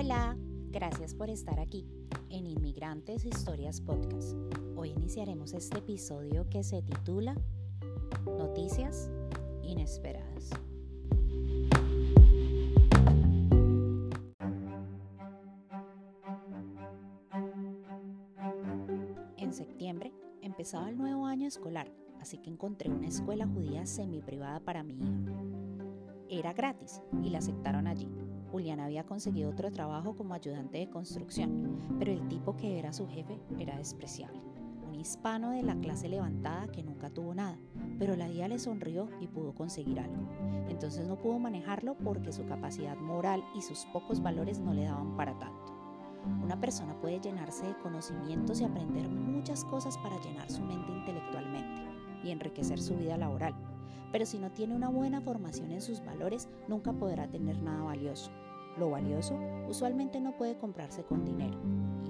Hola, gracias por estar aquí en Inmigrantes Historias Podcast. Hoy iniciaremos este episodio que se titula Noticias Inesperadas. En septiembre empezaba el nuevo año escolar, así que encontré una escuela judía semi privada para mi hija. Era gratis y la aceptaron allí. Julián había conseguido otro trabajo como ayudante de construcción, pero el tipo que era su jefe era despreciable. Un hispano de la clase levantada que nunca tuvo nada, pero la día le sonrió y pudo conseguir algo. Entonces no pudo manejarlo porque su capacidad moral y sus pocos valores no le daban para tanto. Una persona puede llenarse de conocimientos y aprender muchas cosas para llenar su mente intelectualmente y enriquecer su vida laboral, pero si no tiene una buena formación en sus valores, nunca podrá tener nada valioso. Lo valioso usualmente no puede comprarse con dinero,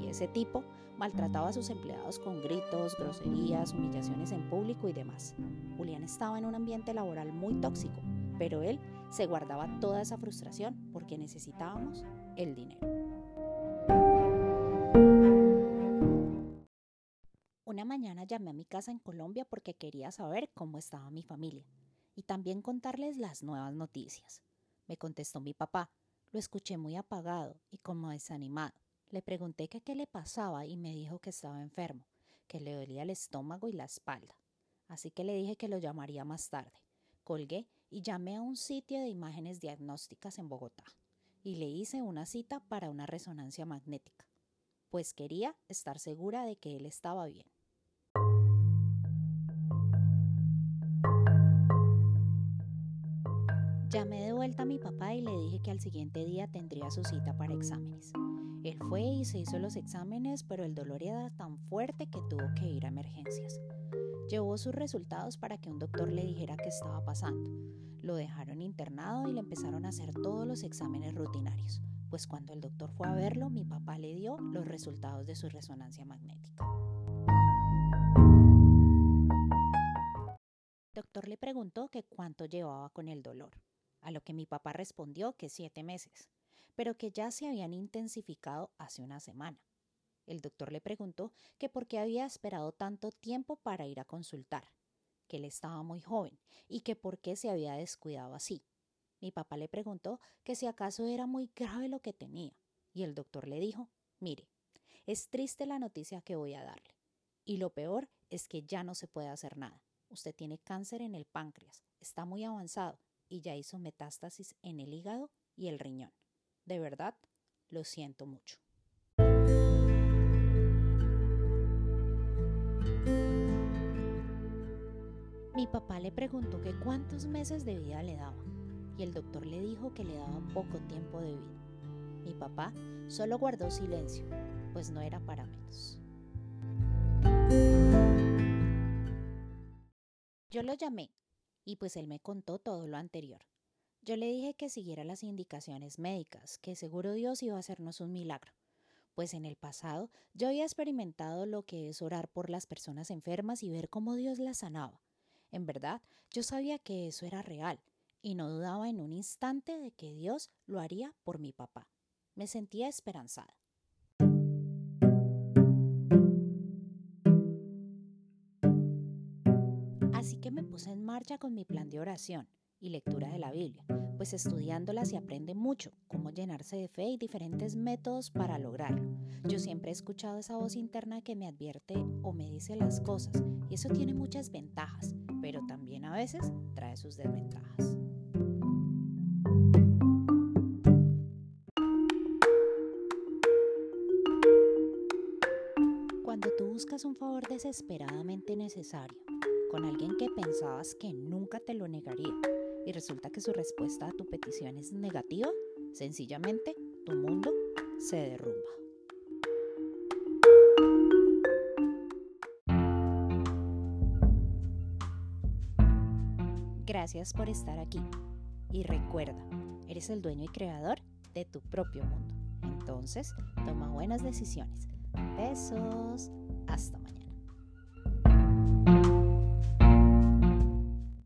y ese tipo maltrataba a sus empleados con gritos, groserías, humillaciones en público y demás. Julián estaba en un ambiente laboral muy tóxico, pero él se guardaba toda esa frustración porque necesitábamos el dinero. Una mañana llamé a mi casa en Colombia porque quería saber cómo estaba mi familia y también contarles las nuevas noticias. Me contestó mi papá. Lo escuché muy apagado y como desanimado. Le pregunté qué le pasaba y me dijo que estaba enfermo, que le dolía el estómago y la espalda. Así que le dije que lo llamaría más tarde. Colgué y llamé a un sitio de imágenes diagnósticas en Bogotá y le hice una cita para una resonancia magnética, pues quería estar segura de que él estaba bien. Llamé de vuelta a mi papá y le dije que al siguiente día tendría su cita para exámenes. Él fue y se hizo los exámenes, pero el dolor era tan fuerte que tuvo que ir a emergencias. Llevó sus resultados para que un doctor le dijera qué estaba pasando. Lo dejaron internado y le empezaron a hacer todos los exámenes rutinarios, pues cuando el doctor fue a verlo, mi papá le dio los resultados de su resonancia magnética. El doctor le preguntó que cuánto llevaba con el dolor a lo que mi papá respondió que siete meses, pero que ya se habían intensificado hace una semana. El doctor le preguntó que por qué había esperado tanto tiempo para ir a consultar, que él estaba muy joven y que por qué se había descuidado así. Mi papá le preguntó que si acaso era muy grave lo que tenía, y el doctor le dijo, mire, es triste la noticia que voy a darle, y lo peor es que ya no se puede hacer nada. Usted tiene cáncer en el páncreas, está muy avanzado y ya hizo metástasis en el hígado y el riñón. De verdad, lo siento mucho. Mi papá le preguntó que cuántos meses de vida le daba y el doctor le dijo que le daba poco tiempo de vida. Mi papá solo guardó silencio, pues no era para menos. Yo lo llamé y pues él me contó todo lo anterior. Yo le dije que siguiera las indicaciones médicas, que seguro Dios iba a hacernos un milagro, pues en el pasado yo había experimentado lo que es orar por las personas enfermas y ver cómo Dios las sanaba. En verdad, yo sabía que eso era real y no dudaba en un instante de que Dios lo haría por mi papá. Me sentía esperanzada. En marcha con mi plan de oración y lectura de la Biblia, pues estudiándola se aprende mucho cómo llenarse de fe y diferentes métodos para lograrlo. Yo siempre he escuchado esa voz interna que me advierte o me dice las cosas y eso tiene muchas ventajas, pero también a veces trae sus desventajas. Cuando tú buscas un favor desesperadamente necesario, con alguien que pensabas que nunca te lo negaría y resulta que su respuesta a tu petición es negativa, sencillamente tu mundo se derrumba. Gracias por estar aquí y recuerda, eres el dueño y creador de tu propio mundo. Entonces, toma buenas decisiones. Besos. Hasta mañana.